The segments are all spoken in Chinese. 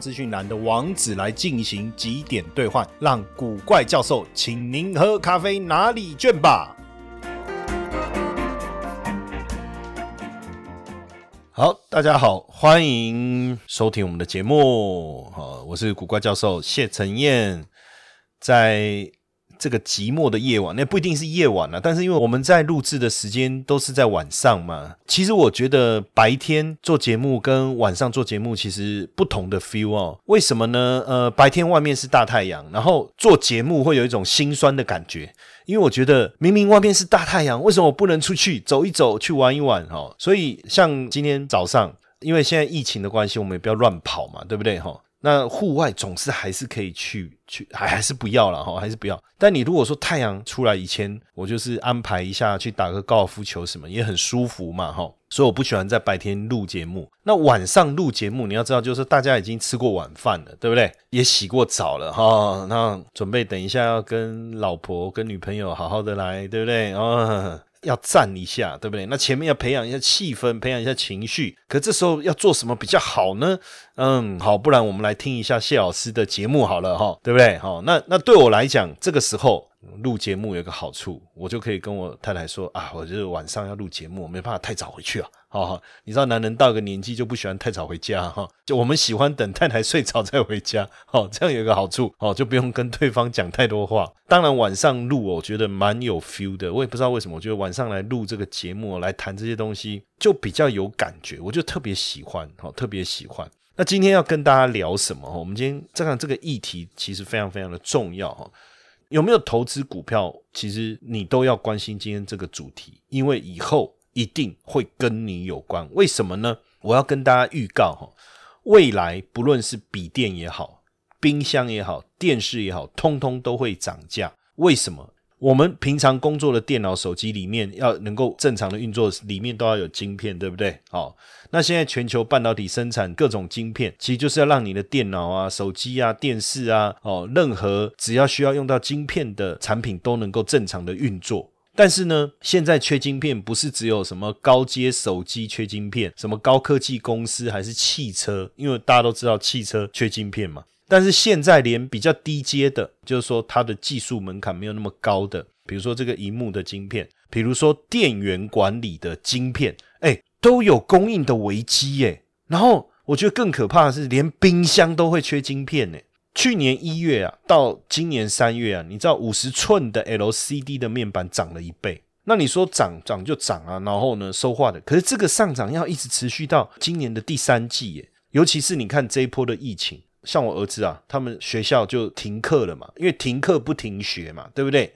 资讯栏的网址来进行几点兑换，让古怪教授请您喝咖啡哪里卷吧。好，大家好，欢迎收听我们的节目。好，我是古怪教授谢承彦，在。这个寂寞的夜晚，那不一定是夜晚了，但是因为我们在录制的时间都是在晚上嘛。其实我觉得白天做节目跟晚上做节目其实不同的 feel 哦。为什么呢？呃，白天外面是大太阳，然后做节目会有一种心酸的感觉，因为我觉得明明外面是大太阳，为什么我不能出去走一走，去玩一玩？哈，所以像今天早上，因为现在疫情的关系，我们也不要乱跑嘛，对不对？哈。那户外总是还是可以去去，还还是不要了哈，还是不要。但你如果说太阳出来以前，我就是安排一下去打个高尔夫球什么，也很舒服嘛哈。所以我不喜欢在白天录节目。那晚上录节目，你要知道，就是大家已经吃过晚饭了，对不对？也洗过澡了哈。那准备等一下要跟老婆、跟女朋友好好的来，对不对？啊。要站一下，对不对？那前面要培养一下气氛，培养一下情绪。可这时候要做什么比较好呢？嗯，好，不然我们来听一下谢老师的节目好了，哈，对不对？好，那那对我来讲，这个时候。录节目有个好处，我就可以跟我太太说啊，我就是晚上要录节目，没办法太早回去啊。好，你知道男人到个年纪就不喜欢太早回家哈，就我们喜欢等太太睡着再回家。哦，这样有一个好处，哦，就不用跟对方讲太多话。当然晚上录，我觉得蛮有 feel 的。我也不知道为什么，我觉得晚上来录这个节目来谈这些东西就比较有感觉，我就特别喜欢，哦，特别喜欢。那今天要跟大家聊什么？我们今天这样这个议题其实非常非常的重要哈。有没有投资股票？其实你都要关心今天这个主题，因为以后一定会跟你有关。为什么呢？我要跟大家预告哈，未来不论是笔电也好、冰箱也好、电视也好，通通都会涨价。为什么？我们平常工作的电脑、手机里面要能够正常的运作，里面都要有晶片，对不对？好，那现在全球半导体生产各种晶片，其实就是要让你的电脑啊、手机啊、电视啊，哦，任何只要需要用到晶片的产品都能够正常的运作。但是呢，现在缺晶片不是只有什么高阶手机缺晶片，什么高科技公司还是汽车，因为大家都知道汽车缺晶片嘛。但是现在连比较低阶的，就是说它的技术门槛没有那么高的，比如说这个荧幕的晶片，比如说电源管理的晶片，哎，都有供应的危机耶。然后我觉得更可怕的是，连冰箱都会缺晶片呢。去年一月啊，到今年三月啊，你知道五十寸的 LCD 的面板涨了一倍。那你说涨涨就涨啊，然后呢，收化的，可是这个上涨要一直持续到今年的第三季耶。尤其是你看这一波的疫情。像我儿子啊，他们学校就停课了嘛，因为停课不停学嘛，对不对？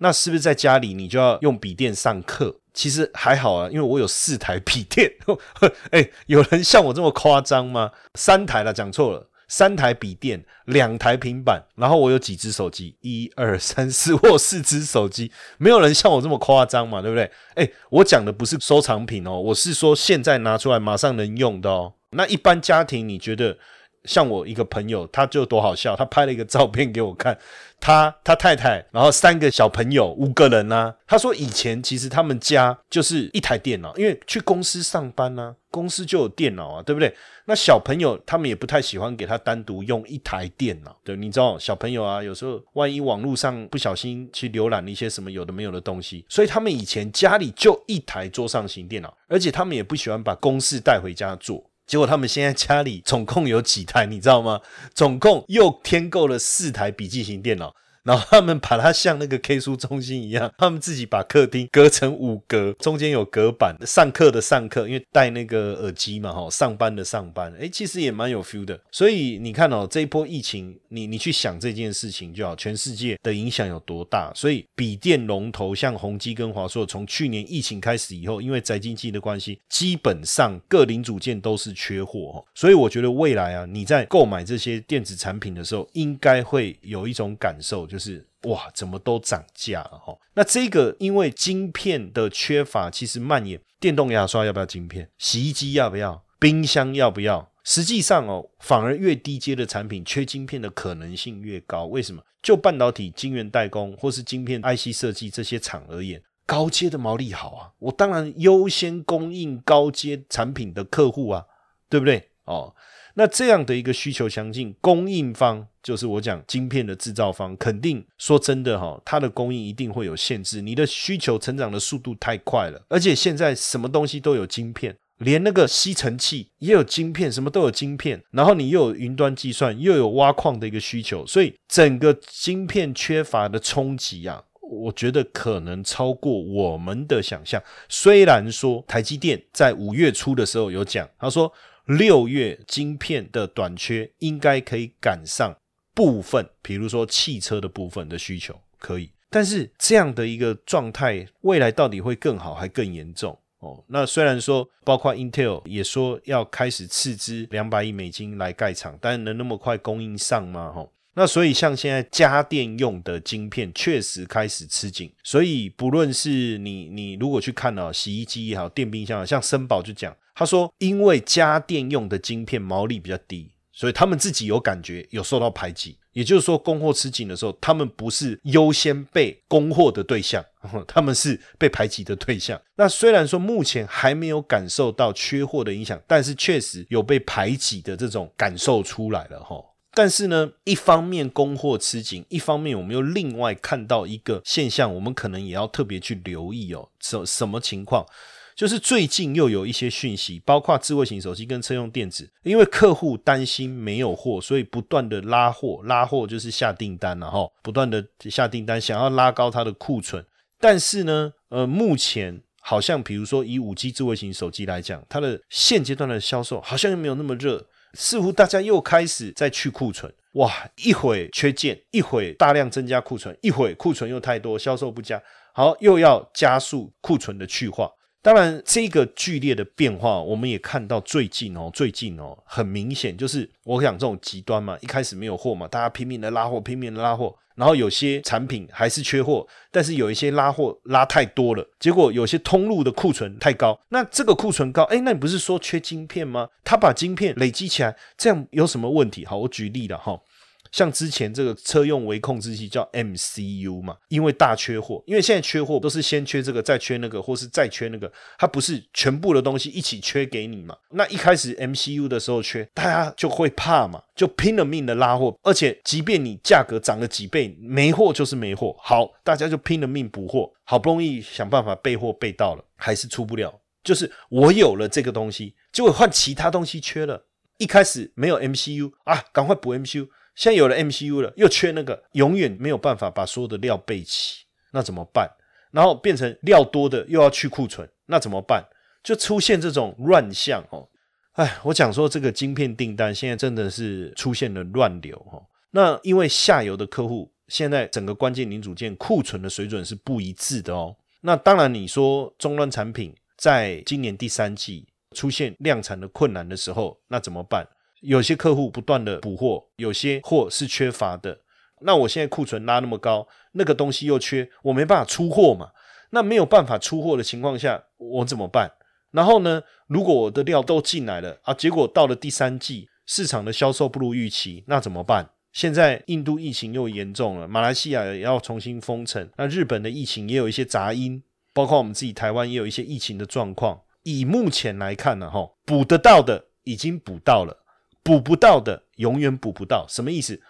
那是不是在家里你就要用笔电上课？其实还好啊，因为我有四台笔电。哎，有人像我这么夸张吗？三台了，讲错了，三台笔电，两台平板，然后我有几只手机，一二三四，我有四只手机，没有人像我这么夸张嘛，对不对？哎，我讲的不是收藏品哦，我是说现在拿出来马上能用的哦。那一般家庭你觉得？像我一个朋友，他就多好笑，他拍了一个照片给我看，他他太太，然后三个小朋友，五个人呢。他说以前其实他们家就是一台电脑，因为去公司上班呢，公司就有电脑啊，对不对？那小朋友他们也不太喜欢给他单独用一台电脑，对，你知道小朋友啊，有时候万一网络上不小心去浏览一些什么有的没有的东西，所以他们以前家里就一台桌上型电脑，而且他们也不喜欢把公事带回家做。结果他们现在家里总共有几台，你知道吗？总共又添购了四台笔记型电脑，然后他们把它像那个 K 书中心一样，他们自己把客厅隔成五格，中间有隔板，上课的上课，因为戴那个耳机嘛，哈，上班的上班，哎，其实也蛮有 feel 的。所以你看哦，这一波疫情，你你去想这件事情就好，全世界的影响有多大。所以笔电龙头像宏基跟华硕，从去年疫情开始以后，因为宅经济的关系，基本上各零组件都是缺货哈。所以我觉得未来啊，你在购买这些电子产品的时候，应该会有一种感受，就是哇，怎么都涨价了哈。那这个因为晶片的缺乏，其实蔓延，电动牙刷要不要晶片？洗衣机要不要？冰箱要不要？实际上哦，反而越低阶的产品缺晶片的可能性越高。为什么？就半导体晶圆代工或是晶片 IC 设计这些厂而言，高阶的毛利好啊，我当然优先供应高阶产品的客户啊，对不对？哦，那这样的一个需求强劲，供应方就是我讲晶片的制造方，肯定说真的哈，它的供应一定会有限制。你的需求成长的速度太快了，而且现在什么东西都有晶片，连那个吸尘器也有晶片，什么都有晶片。然后你又有云端计算，又有挖矿的一个需求，所以整个晶片缺乏的冲击啊，我觉得可能超过我们的想象。虽然说台积电在五月初的时候有讲，他说。六月晶片的短缺应该可以赶上部分，比如说汽车的部分的需求可以，但是这样的一个状态，未来到底会更好还更严重哦？那虽然说，包括 Intel 也说要开始斥资两百亿美金来盖厂，但能那么快供应上吗？哈，那所以像现在家电用的晶片确实开始吃紧，所以不论是你你如果去看哦，洗衣机也好，电冰箱，像森宝就讲。他说：“因为家电用的晶片毛利比较低，所以他们自己有感觉有受到排挤。也就是说，供货吃紧的时候，他们不是优先被供货的对象，他们是被排挤的对象。那虽然说目前还没有感受到缺货的影响，但是确实有被排挤的这种感受出来了哈。但是呢，一方面供货吃紧，一方面我们又另外看到一个现象，我们可能也要特别去留意哦，什什么情况？”就是最近又有一些讯息，包括智慧型手机跟车用电子，因为客户担心没有货，所以不断的拉货，拉货就是下订单了哈，不断的下订单，想要拉高它的库存。但是呢，呃，目前好像比如说以五 G 智慧型手机来讲，它的现阶段的销售好像又没有那么热，似乎大家又开始在去库存。哇，一会缺件，一会大量增加库存，一会库存又太多，销售不佳，好又要加速库存的去化。当然，这个剧烈的变化，我们也看到最近哦，最近哦，很明显就是我想这种极端嘛，一开始没有货嘛，大家拼命的拉货，拼命的拉货，然后有些产品还是缺货，但是有一些拉货拉太多了，结果有些通路的库存太高，那这个库存高，哎，那你不是说缺晶片吗？他把晶片累积起来，这样有什么问题？好，我举例了哈。像之前这个车用微控制器叫 MCU 嘛，因为大缺货，因为现在缺货都是先缺这个，再缺那个，或是再缺那个，它不是全部的东西一起缺给你嘛。那一开始 MCU 的时候缺，大家就会怕嘛，就拼了命的拉货，而且即便你价格涨了几倍，没货就是没货，好，大家就拼了命补货，好不容易想办法备货备到了，还是出不了。就是我有了这个东西，结果换其他东西缺了，一开始没有 MCU 啊，赶快补 MCU。现在有了 MCU 了，又缺那个，永远没有办法把所有的料备齐，那怎么办？然后变成料多的又要去库存，那怎么办？就出现这种乱象哦。哎，我讲说这个晶片订单现在真的是出现了乱流哈。那因为下游的客户现在整个关键零组件库存的水准是不一致的哦。那当然你说终端产品在今年第三季出现量产的困难的时候，那怎么办？有些客户不断的补货，有些货是缺乏的。那我现在库存拉那么高，那个东西又缺，我没办法出货嘛。那没有办法出货的情况下，我怎么办？然后呢，如果我的料都进来了啊，结果到了第三季，市场的销售不如预期，那怎么办？现在印度疫情又严重了，马来西亚也要重新封城，那日本的疫情也有一些杂音，包括我们自己台湾也有一些疫情的状况。以目前来看呢，哈，补得到的已经补到了。补不到的永远补不到，什么意思？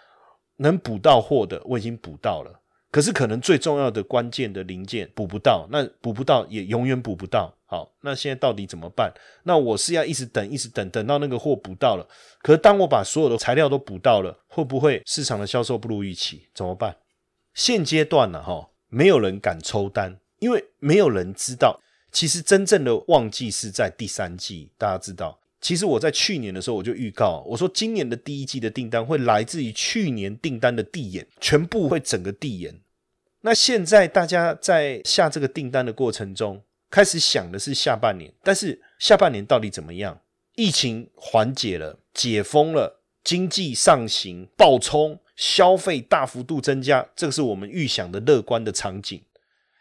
能补到货的我已经补到了，可是可能最重要的关键的零件补不到，那补不到也永远补不到。好，那现在到底怎么办？那我是要一直等，一直等，等到那个货补到了。可是当我把所有的材料都补到了，会不会市场的销售不如预期？怎么办？现阶段呢，哈，没有人敢抽单，因为没有人知道，其实真正的旺季是在第三季。大家知道，其实我在去年的时候我就预告，我说今年的第一季的订单会来自于去年订单的递延，全部会整个递延。那现在大家在下这个订单的过程中，开始想的是下半年，但是下半年到底怎么样？疫情缓解了，解封了，经济上行，暴冲，消费大幅度增加，这个是我们预想的乐观的场景，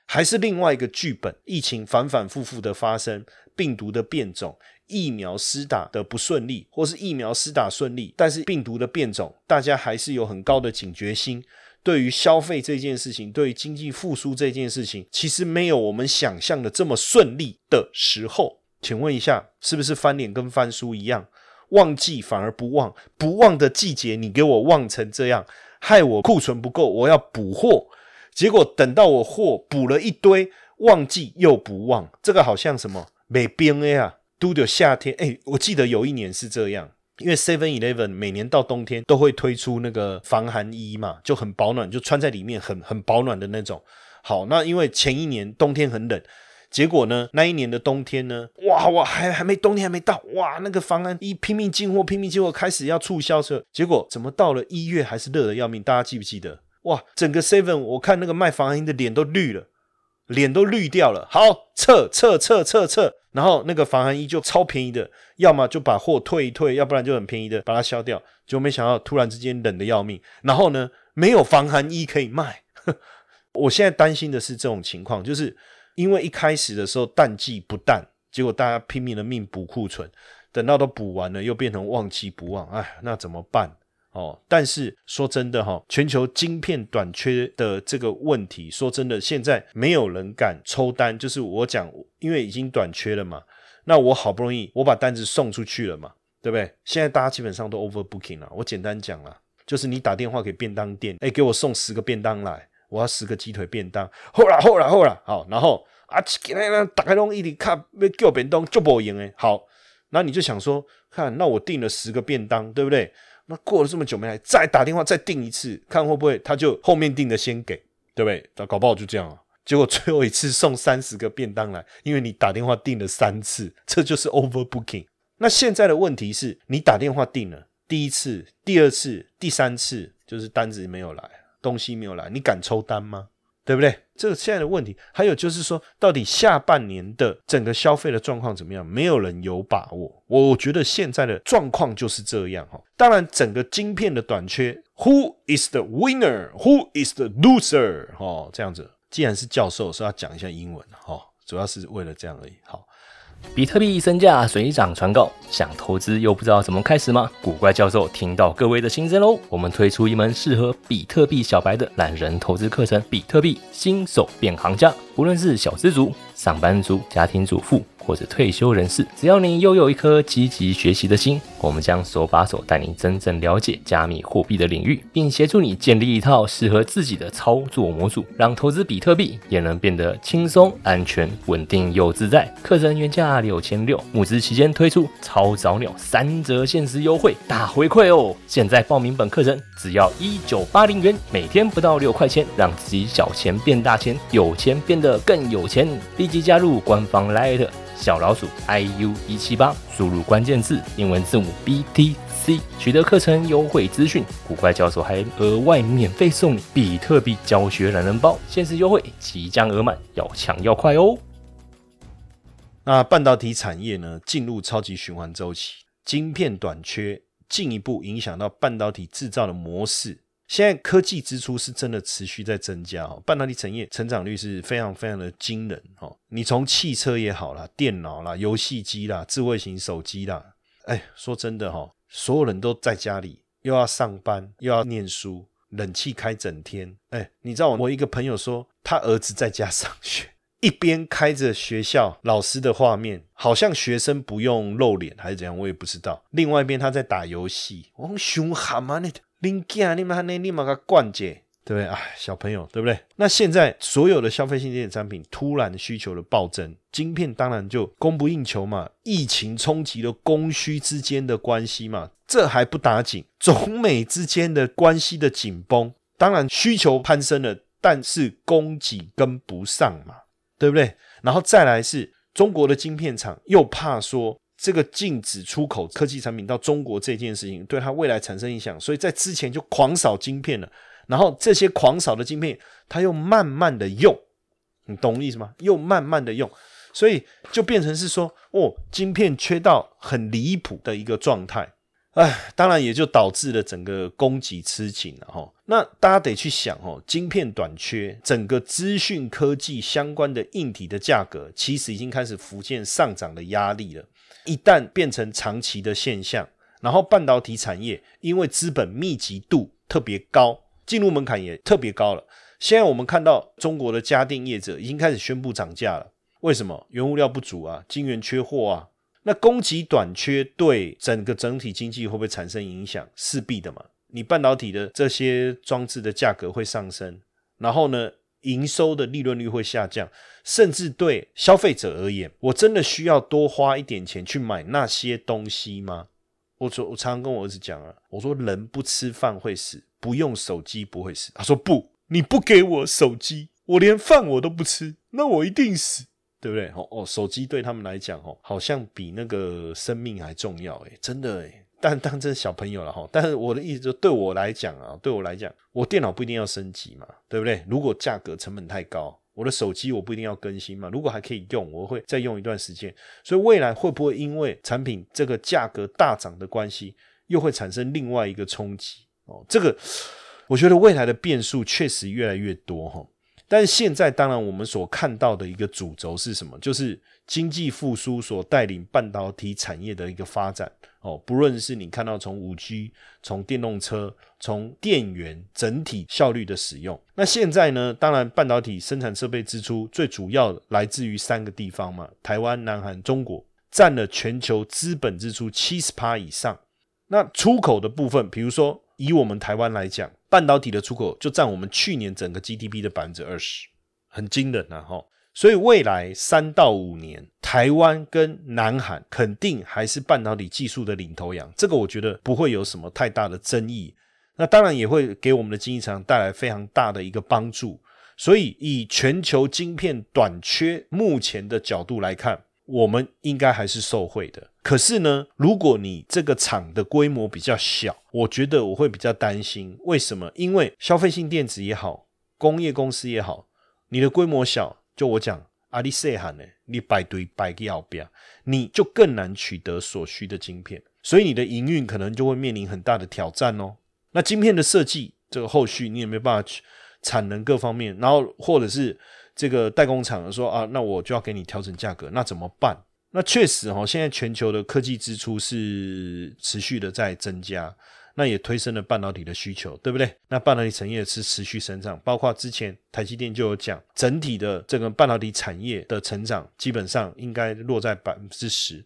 还是另外一个剧本？疫情反反复复的发生，病毒的变种，疫苗施打的不顺利，或是疫苗施打顺利，但是病毒的变种，大家还是有很高的警觉心。对于消费这件事情，对于经济复苏这件事情，其实没有我们想象的这么顺利的时候。请问一下，是不是翻脸跟翻书一样？旺季反而不旺，不旺的季节你给我旺成这样，害我库存不够，我要补货，结果等到我货补了一堆，旺季又不旺，这个好像什么没冰哎呀，都的夏天哎，我记得有一年是这样。因为 Seven Eleven 每年到冬天都会推出那个防寒衣嘛，就很保暖，就穿在里面很很保暖的那种。好，那因为前一年冬天很冷，结果呢，那一年的冬天呢，哇哇还还没冬天还没到，哇那个防寒衣拼命进货，拼命进货，开始要促销时候，结果怎么到了一月还是热的要命？大家记不记得？哇，整个 Seven 我看那个卖防寒衣的脸都绿了。脸都绿掉了，好撤撤撤撤撤，然后那个防寒衣就超便宜的，要么就把货退一退，要不然就很便宜的把它销掉。就没想到突然之间冷的要命，然后呢没有防寒衣可以卖。我现在担心的是这种情况，就是因为一开始的时候淡季不淡，结果大家拼命的命补库存，等到都补完了又变成旺季不旺，哎，那怎么办？哦，但是说真的哈，全球晶片短缺的这个问题，说真的，现在没有人敢抽单。就是我讲，因为已经短缺了嘛，那我好不容易我把单子送出去了嘛，对不对？现在大家基本上都 over booking 了。我简单讲了，就是你打电话给便当店，哎，给我送十个便当来，我要十个鸡腿便当。后啦后啦后啦，好，然后啊，给那打开东一里看，要叫便当就不赢哎。好，那你就想说，看，那我订了十个便当，对不对？那过了这么久没来，再打电话再订一次，看会不会他就后面订的先给，对不对？那搞不好就这样啊。结果最后一次送三十个便当来，因为你打电话订了三次，这就是 overbooking。那现在的问题是你打电话订了第一次、第二次、第三次，就是单子没有来，东西没有来，你敢抽单吗？对不对？这个现在的问题，还有就是说，到底下半年的整个消费的状况怎么样？没有人有把握。我觉得现在的状况就是这样哈。当然，整个晶片的短缺，Who is the winner? Who is the loser? 哈，这样子。既然是教授，是要讲一下英文哈，主要是为了这样而已。好。比特币身价水涨船高，想投资又不知道怎么开始吗？古怪教授听到各位的心声喽，我们推出一门适合比特币小白的懒人投资课程——比特币新手变行家，无论是小资族、上班族、家庭主妇。或者退休人士，只要你拥有一颗积极学习的心，我们将手把手带你真正了解加密货币的领域，并协助你建立一套适合自己的操作模组，让投资比特币也能变得轻松、安全、稳定又自在。课程原价六千六，募资期间推出超早鸟三折限时优惠，大回馈哦！现在报名本课程只要一九八零元，每天不到六块钱，让自己小钱变大钱，有钱变得更有钱。立即加入官方 Light。小老鼠 iu 一七八，输入关键字英文字母 BTC，取得课程优惠资讯。古怪教授还额外免费送你比特币教学懒人包，限时优惠即将额满，要抢要快哦！那半导体产业呢，进入超级循环周期，晶片短缺进一步影响到半导体制造的模式。现在科技支出是真的持续在增加哦，半导体产业成长率是非常非常的惊人哦。你从汽车也好啦，电脑啦、游戏机啦、智慧型手机啦，哎，说真的哈，所有人都在家里，又要上班又要念书，冷气开整天。哎，你知道我一个朋友说，他儿子在家上学，一边开着学校老师的画面，好像学生不用露脸还是怎样，我也不知道。另外一边他在打游戏，我凶悍嘛那。零件你们还能立马个灌解，对不对？哎，小朋友，对不对？那现在所有的消费性电子产品突然需求的暴增，晶片当然就供不应求嘛。疫情冲击了供需之间的关系嘛，这还不打紧，中美之间的关系的紧绷。当然需求攀升了，但是供给跟不上嘛，对不对？然后再来是中国的晶片厂又怕说这个禁止出口科技产品到中国这件事情对它未来产生影响，所以在之前就狂扫晶片了。然后这些狂扫的晶片，它又慢慢的用，你懂我意思吗？又慢慢的用，所以就变成是说，哦，晶片缺到很离谱的一个状态。哎，当然也就导致了整个供给吃紧了哈。那大家得去想哦，晶片短缺，整个资讯科技相关的硬体的价格，其实已经开始浮现上涨的压力了。一旦变成长期的现象，然后半导体产业因为资本密集度特别高，进入门槛也特别高了。现在我们看到中国的家电业者已经开始宣布涨价了，为什么？原物料不足啊，晶圆缺货啊。那供给短缺对整个整体经济会不会产生影响？势必的嘛。你半导体的这些装置的价格会上升，然后呢，营收的利润率会下降，甚至对消费者而言，我真的需要多花一点钱去买那些东西吗？我说，我常常跟我儿子讲啊，我说人不吃饭会死，不用手机不会死。他说不，你不给我手机，我连饭我都不吃，那我一定死。对不对？哦哦，手机对他们来讲，哦，好像比那个生命还重要，诶真的，诶但 当真小朋友了哈。但是我的意思就对我来讲啊，对我来讲，我电脑不一定要升级嘛，对不对？如果价格成本太高，我的手机我不一定要更新嘛。如果还可以用，我会再用一段时间。所以未来会不会因为产品这个价格大涨的关系，又会产生另外一个冲击？哦，这个我觉得未来的变数确实越来越多哈。但现在，当然我们所看到的一个主轴是什么？就是经济复苏所带领半导体产业的一个发展哦。不论是你看到从五 G、从电动车、从电源整体效率的使用，那现在呢？当然，半导体生产设备支出最主要来自于三个地方嘛：台湾、南韩、中国，占了全球资本支出七十趴以上。那出口的部分，比如说以我们台湾来讲。半导体的出口就占我们去年整个 GDP 的百分之二十，很惊人啊！哈，所以未来三到五年，台湾跟南韩肯定还是半导体技术的领头羊，这个我觉得不会有什么太大的争议。那当然也会给我们的经济成长带来非常大的一个帮助。所以以全球晶片短缺目前的角度来看，我们应该还是受惠的。可是呢，如果你这个厂的规模比较小，我觉得我会比较担心。为什么？因为消费性电子也好，工业公司也好，你的规模小，就我讲阿里塞罕呢，你摆堆摆个要标，你就更难取得所需的晶片，所以你的营运可能就会面临很大的挑战哦。那晶片的设计，这个后续你也没办法去产能各方面，然后或者是这个代工厂说啊，那我就要给你调整价格，那怎么办？那确实哈，现在全球的科技支出是持续的在增加，那也推升了半导体的需求，对不对？那半导体产业是持续成长，包括之前台积电就有讲，整体的这个半导体产业的成长基本上应该落在百分之十，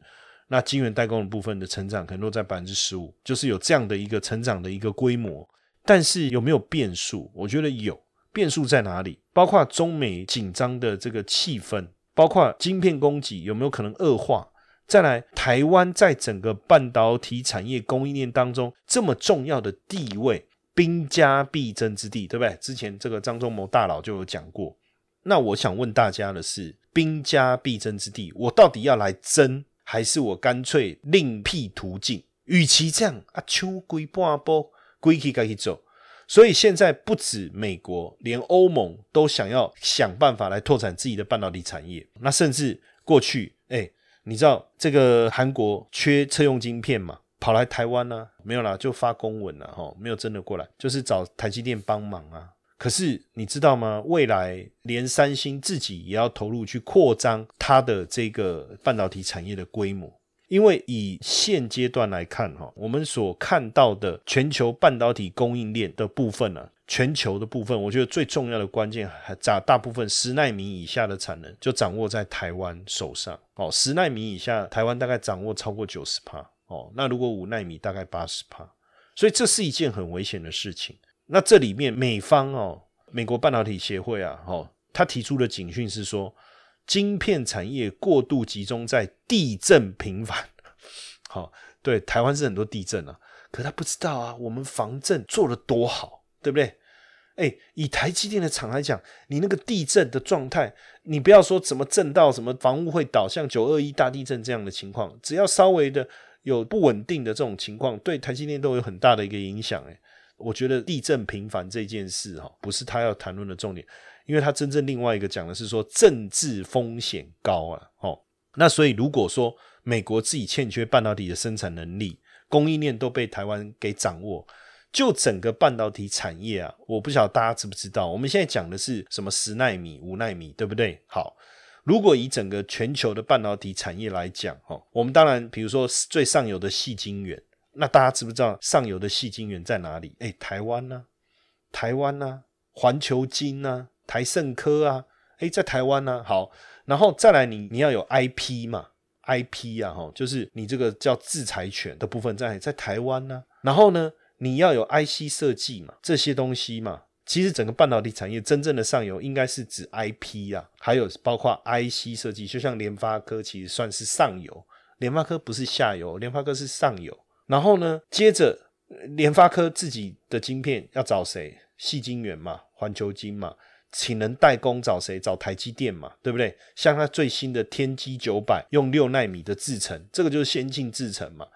那晶圆代工的部分的成长可能落在百分之十五，就是有这样的一个成长的一个规模。但是有没有变数？我觉得有变数在哪里？包括中美紧张的这个气氛。包括晶片供给有没有可能恶化？再来，台湾在整个半导体产业供应链当中这么重要的地位，兵家必争之地，对不对？之前这个张忠谋大佬就有讲过。那我想问大家的是，兵家必争之地，我到底要来争，还是我干脆另辟途径？与其这样啊，秋归半波，归去该去走。所以现在不止美国，连欧盟都想要想办法来拓展自己的半导体产业。那甚至过去，哎，你知道这个韩国缺车用晶片嘛？跑来台湾呢？没有啦，就发公文了哈，没有真的过来，就是找台积电帮忙啊。可是你知道吗？未来连三星自己也要投入去扩张它的这个半导体产业的规模。因为以现阶段来看，哈，我们所看到的全球半导体供应链的部分呢，全球的部分，我觉得最重要的关键还大大部分十纳米以下的产能就掌握在台湾手上。哦，十纳米以下，台湾大概掌握超过九十帕。哦，那如果五纳米，大概八十帕。所以这是一件很危险的事情。那这里面美方哦，美国半导体协会啊，哦，他提出的警讯是说。晶片产业过度集中在地震频繁，好，对，台湾是很多地震啊，可他不知道啊，我们防震做的多好，对不对？哎，以台积电的厂来讲，你那个地震的状态，你不要说怎么震到什么房屋会倒，像九二一大地震这样的情况，只要稍微的有不稳定的这种情况，对台积电都有很大的一个影响。哎，我觉得地震频繁这件事哈，不是他要谈论的重点，因为它真正另外一个讲的是说政治风险高啊。哦，那所以如果说美国自己欠缺半导体的生产能力，供应链都被台湾给掌握。就整个半导体产业啊，我不晓得大家知不知道，我们现在讲的是什么十纳米、五纳米，对不对？好，如果以整个全球的半导体产业来讲，哈，我们当然比如说最上游的细晶圆，那大家知不知道上游的细晶圆在哪里？哎，台湾呢？台湾呢？环球晶呢？台盛科啊？哎，在台湾呢。好，然后再来，你你要有 IP 嘛？IP 啊，哈，就是你这个叫制裁权的部分在在台湾呢。然后呢？你要有 IC 设计嘛，这些东西嘛，其实整个半导体产业真正的上游应该是指 IP 啊，还有包括 IC 设计，就像联发科其实算是上游，联发科不是下游，联发科是上游。然后呢，接着联发科自己的晶片要找谁？细晶圆嘛，环球晶嘛，请人代工找谁？找台积电嘛，对不对？像它最新的天玑九百用六纳米的制程，这个就是先进制程嘛。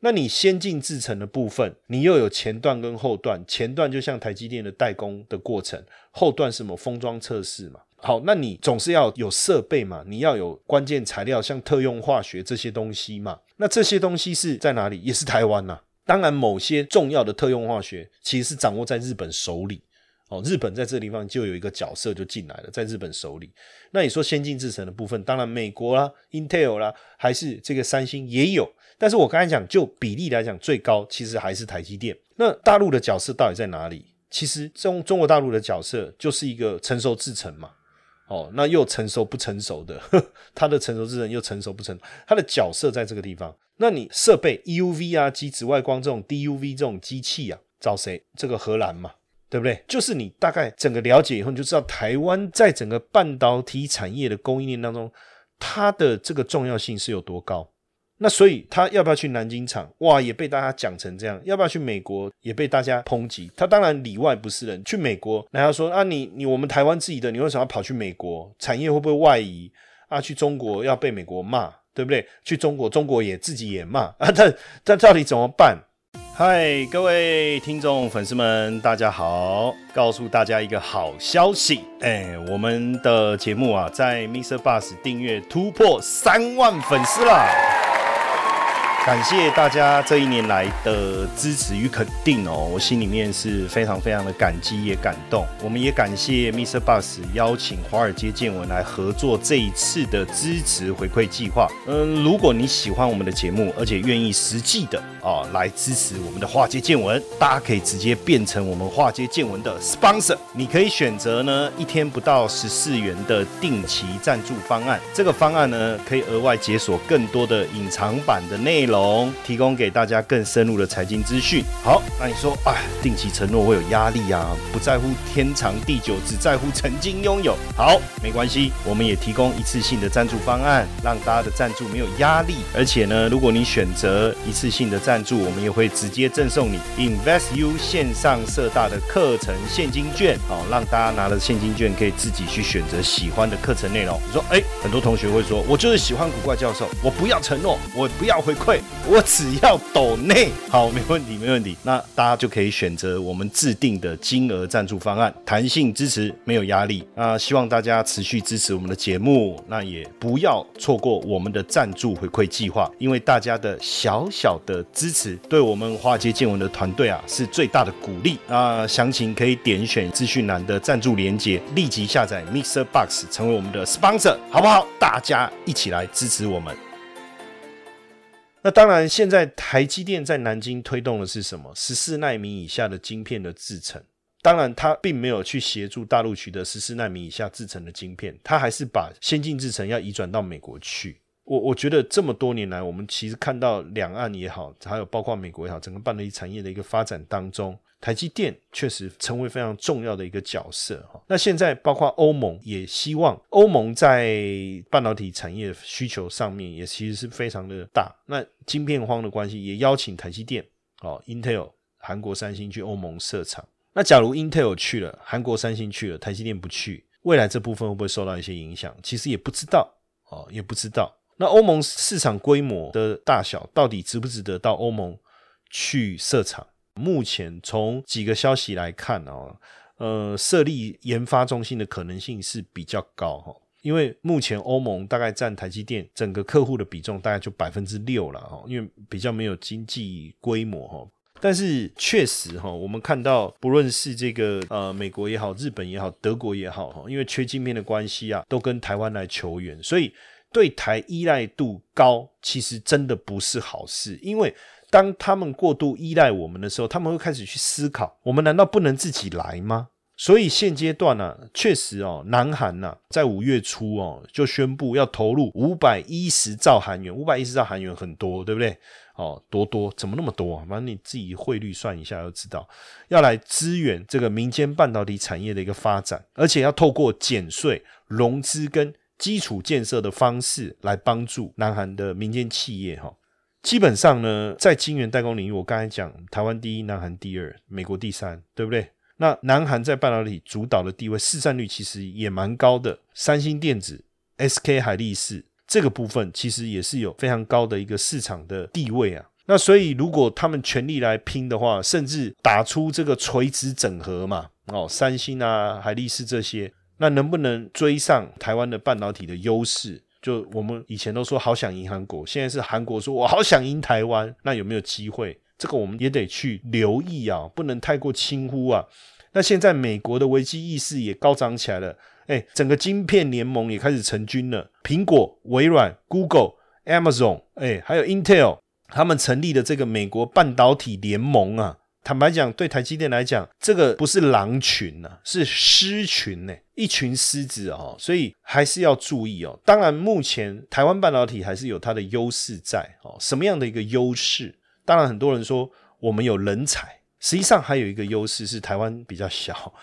那你先进制程的部分，你又有前段跟后段，前段就像台积电的代工的过程，后段什么封装测试嘛？好，那你总是要有设备嘛，你要有关键材料，像特用化学这些东西嘛。那这些东西是在哪里？也是台湾呐。当然，某些重要的特用化学其实是掌握在日本手里。哦，日本在这个地方就有一个角色就进来了，在日本手里。那你说先进制程的部分，当然美国啦、Intel 啦，还是这个三星也有。但是我刚才讲，就比例来讲，最高其实还是台积电。那大陆的角色到底在哪里？其实中中国大陆的角色就是一个成熟制程嘛。哦，那又成熟不成熟的，它的成熟制程又成熟不成，它的角色在这个地方。那你设备 EUV 啊、机紫外光这种 DUV 这种机器啊，找谁？这个荷兰嘛，对不对？就是你大概整个了解以后，你就知道台湾在整个半导体产业的供应链当中，它的这个重要性是有多高。那所以他要不要去南京厂？哇，也被大家讲成这样。要不要去美国？也被大家抨击。他当然里外不是人。去美国，然后说啊，你你我们台湾自己的，你为什么要跑去美国？产业会不会外移啊？去中国要被美国骂，对不对？去中国，中国也自己也骂啊。但但到底怎么办？嗨，各位听众粉丝们，大家好！告诉大家一个好消息，哎，我们的节目啊，在 Mr. Bus 订阅突破三万粉丝了。感谢大家这一年来的支持与肯定哦，我心里面是非常非常的感激也感动。我们也感谢 Mr. Bus 邀请华尔街见闻来合作这一次的支持回馈计划。嗯，如果你喜欢我们的节目，而且愿意实际的啊来支持我们的华尔街见闻，大家可以直接变成我们华尔街见闻的 sponsor。你可以选择呢一天不到十四元的定期赞助方案，这个方案呢可以额外解锁更多的隐藏版的内容。提供给大家更深入的财经资讯。好，那你说，哎，定期承诺会有压力啊？不在乎天长地久，只在乎曾经拥有。好，没关系，我们也提供一次性的赞助方案，让大家的赞助没有压力。而且呢，如果你选择一次性的赞赞助，我们也会直接赠送你 Invest U 线上社大的课程现金券。好，让大家拿了现金券，可以自己去选择喜欢的课程内容。你说，哎，很多同学会说，我就是喜欢古怪教授，我不要承诺，我不要回馈。我只要抖内，好，没问题，没问题。那大家就可以选择我们制定的金额赞助方案，弹性支持，没有压力。那，希望大家持续支持我们的节目，那也不要错过我们的赞助回馈计划，因为大家的小小的支支持，对我们华尔街见闻的团队啊是最大的鼓励。那详情可以点选资讯栏的赞助连接，立即下载 Mixer Box，成为我们的 sponsor，好不好？大家一起来支持我们。那当然，现在台积电在南京推动的是什么？十四纳米以下的晶片的制程。当然，它并没有去协助大陆取得十四纳米以下制程的晶片，它还是把先进制程要移转到美国去。我我觉得这么多年来，我们其实看到两岸也好，还有包括美国也好，整个半导体产业的一个发展当中。台积电确实成为非常重要的一个角色哈。那现在包括欧盟也希望，欧盟在半导体产业需求上面也其实是非常的大。那晶片荒的关系，也邀请台积电、哦 Intel、韩国三星去欧盟设厂。那假如 Intel 去了，韩国三星去了，台积电不去，未来这部分会不会受到一些影响？其实也不知道哦，也不知道。那欧盟市场规模的大小，到底值不值得到欧盟去设厂？目前从几个消息来看哦，呃，设立研发中心的可能性是比较高哈，因为目前欧盟大概占台积电整个客户的比重大概就百分之六了哈，因为比较没有经济规模哈。但是确实哈，我们看到不论是这个呃美国也好，日本也好，德国也好哈，因为缺晶片的关系啊，都跟台湾来求援，所以对台依赖度高，其实真的不是好事，因为。当他们过度依赖我们的时候，他们会开始去思考：我们难道不能自己来吗？所以现阶段呢，确实哦，南韩呐，在五月初哦，就宣布要投入五百一十兆韩元。五百一十兆韩元很多，对不对？哦，多多怎么那么多？反正你自己汇率算一下就知道，要来支援这个民间半导体产业的一个发展，而且要透过减税、融资跟基础建设的方式来帮助南韩的民间企业哈。基本上呢，在晶圆代工领域，我刚才讲，台湾第一，南韩第二，美国第三，对不对？那南韩在半导体主导的地位，市占率其实也蛮高的。三星电子、SK 海力士这个部分，其实也是有非常高的一个市场的地位啊。那所以，如果他们全力来拼的话，甚至打出这个垂直整合嘛，哦，三星啊、海力士这些，那能不能追上台湾的半导体的优势？就我们以前都说好想赢韩国，现在是韩国说我好想赢台湾，那有没有机会？这个我们也得去留意啊，不能太过轻忽啊。那现在美国的危机意识也高涨起来了，哎，整个晶片联盟也开始成军了，苹果、微软、Google、Amazon，哎，还有 Intel，他们成立的这个美国半导体联盟啊。坦白讲，对台积电来讲，这个不是狼群呐，是狮群呢，一群狮子哦，所以还是要注意哦。当然，目前台湾半导体还是有它的优势在哦。什么样的一个优势？当然，很多人说我们有人才，实际上还有一个优势是台湾比较小。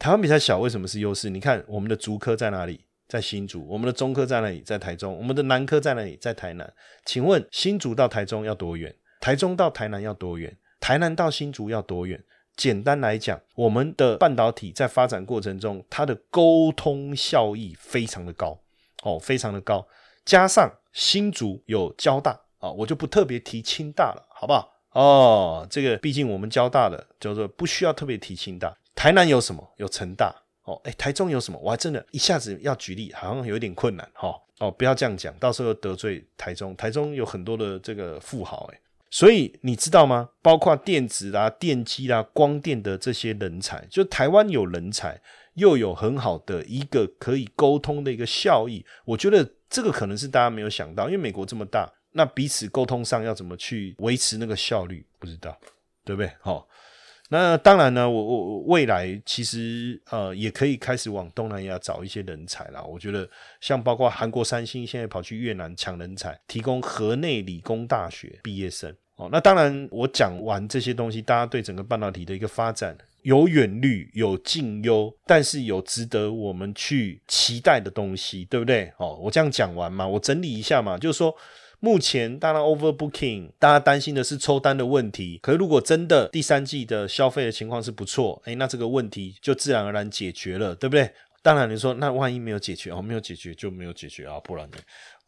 台湾比较小，为什么是优势？你看，我们的竹科在哪里？在新竹。我们的中科在哪里？在台中。我们的南科在哪里？在台南。请问新竹到台中要多远？台中到台南要多远？台南到新竹要多远？简单来讲，我们的半导体在发展过程中，它的沟通效益非常的高，哦，非常的高。加上新竹有交大啊，我就不特别提清大了，好不好？哦，这个毕竟我们交大的叫做不需要特别提清大。台南有什么？有成大。哦，哎，台中有什么？我还真的一下子要举例，好像有点困难哈。哦，不要这样讲，到时候得罪台中。台中有很多的这个富豪，哎。所以你知道吗？包括电子啦、电机啦、光电的这些人才，就台湾有人才，又有很好的一个可以沟通的一个效益。我觉得这个可能是大家没有想到，因为美国这么大，那彼此沟通上要怎么去维持那个效率，不知道，对不对？好，那当然呢，我我未来其实呃也可以开始往东南亚找一些人才啦。我觉得像包括韩国三星现在跑去越南抢人才，提供河内理工大学毕业生。哦，那当然，我讲完这些东西，大家对整个半导体的一个发展有远虑、有近忧，但是有值得我们去期待的东西，对不对？哦，我这样讲完嘛，我整理一下嘛，就是说，目前当然 overbooking，大家担心的是抽单的问题，可是如果真的第三季的消费的情况是不错，诶，那这个问题就自然而然解决了，对不对？当然你说，那万一没有解决哦，没有解决就没有解决啊，不然呢？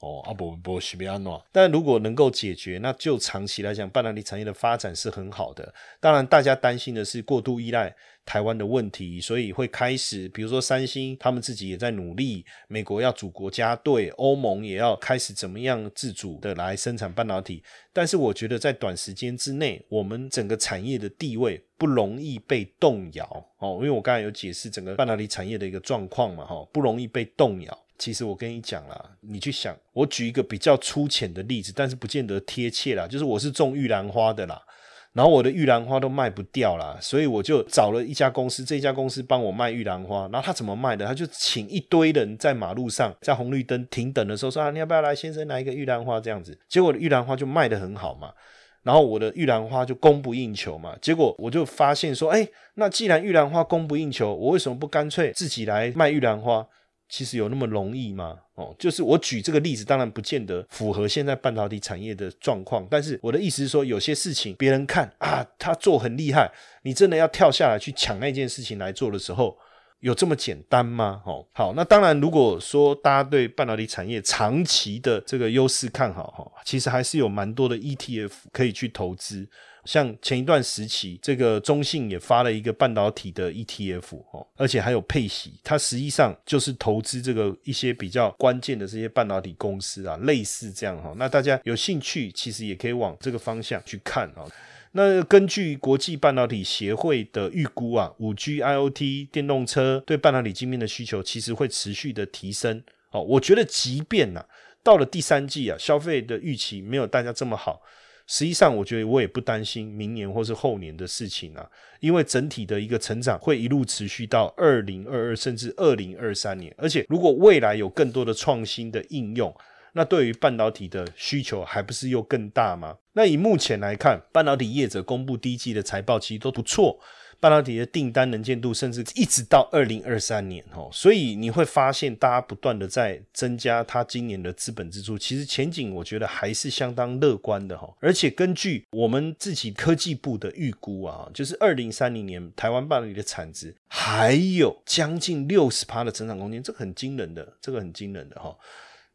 哦，阿伯伯西比安诺，但如果能够解决，那就长期来讲，半导体产业的发展是很好的。当然，大家担心的是过度依赖台湾的问题，所以会开始，比如说三星，他们自己也在努力，美国要组国家队，欧盟也要开始怎么样自主的来生产半导体。但是，我觉得在短时间之内，我们整个产业的地位不容易被动摇哦，因为我刚才有解释整个半导体产业的一个状况嘛，哈，不容易被动摇。其实我跟你讲啦，你去想，我举一个比较粗浅的例子，但是不见得贴切啦。就是我是种玉兰花的啦，然后我的玉兰花都卖不掉啦，所以我就找了一家公司，这家公司帮我卖玉兰花。然后他怎么卖的？他就请一堆人在马路上，在红绿灯停等的时候说啊，你要不要来，先生来一个玉兰花这样子。结果玉兰花就卖得很好嘛，然后我的玉兰花就供不应求嘛。结果我就发现说，哎，那既然玉兰花供不应求，我为什么不干脆自己来卖玉兰花？其实有那么容易吗？哦，就是我举这个例子，当然不见得符合现在半导体产业的状况。但是我的意思是说，有些事情别人看啊，他做很厉害，你真的要跳下来去抢那件事情来做的时候。有这么简单吗？哦，好，那当然，如果说大家对半导体产业长期的这个优势看好哈，其实还是有蛮多的 ETF 可以去投资。像前一段时期，这个中信也发了一个半导体的 ETF 哦，而且还有配息，它实际上就是投资这个一些比较关键的这些半导体公司啊，类似这样哈。那大家有兴趣，其实也可以往这个方向去看啊。那根据国际半导体协会的预估啊，五 G、IOT、电动车对半导体晶片的需求其实会持续的提升。哦，我觉得即便呐到了第三季啊，消费的预期没有大家这么好，实际上我觉得我也不担心明年或是后年的事情啊，因为整体的一个成长会一路持续到二零二二甚至二零二三年，而且如果未来有更多的创新的应用。那对于半导体的需求还不是又更大吗？那以目前来看，半导体业者公布第一季的财报其实都不错，半导体的订单能见度甚至一直到二零二三年哦，所以你会发现大家不断的在增加它今年的资本支出，其实前景我觉得还是相当乐观的哈。而且根据我们自己科技部的预估啊，就是二零三零年台湾半导体的产值还有将近六十趴的成长空间，这个很惊人的，这个很惊人的哈。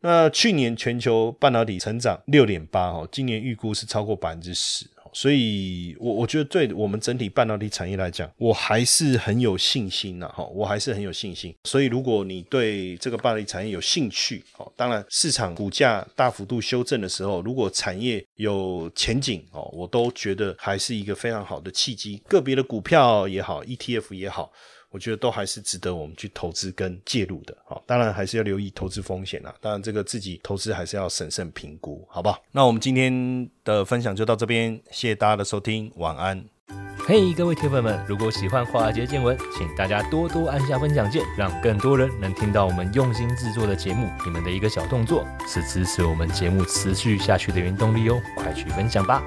那去年全球半导体成长六点八哦，今年预估是超过百分之十所以我我觉得对我们整体半导体产业来讲，我还是很有信心的哈，我还是很有信心。所以如果你对这个半导体产业有兴趣哦，当然市场股价大幅度修正的时候，如果产业有前景哦，我都觉得还是一个非常好的契机。个别的股票也好，ETF 也好。我觉得都还是值得我们去投资跟介入的，好，当然还是要留意投资风险啊。当然，这个自己投资还是要审慎评估，好不好？那我们今天的分享就到这边，谢谢大家的收听，晚安。嘿，各位铁粉们，如果喜欢华尔街见闻，请大家多多按下分享键，让更多人能听到我们用心制作的节目。你们的一个小动作，是支持我们节目持续下去的原动力哦，快去分享吧。